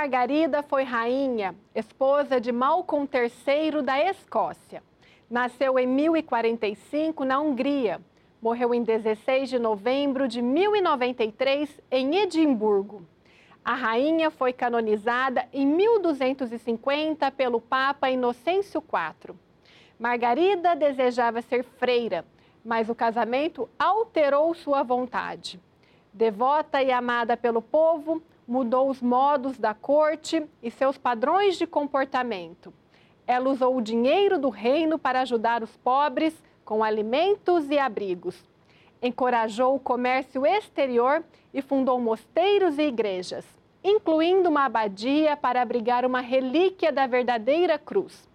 Margarida foi rainha, esposa de Malcolm III da Escócia. Nasceu em 1045 na Hungria. Morreu em 16 de novembro de 1093 em Edimburgo. A rainha foi canonizada em 1250 pelo Papa Inocêncio IV. Margarida desejava ser freira, mas o casamento alterou sua vontade. Devota e amada pelo povo, mudou os modos da corte e seus padrões de comportamento. Ela usou o dinheiro do reino para ajudar os pobres com alimentos e abrigos. Encorajou o comércio exterior e fundou mosteiros e igrejas, incluindo uma abadia para abrigar uma relíquia da verdadeira cruz.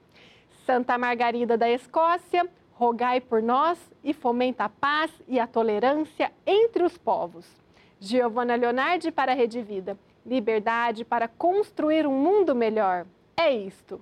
Santa Margarida da Escócia, rogai por nós e fomenta a paz e a tolerância entre os povos. Giovanna Leonardi para a Rede Vida. Liberdade para construir um mundo melhor. É isto.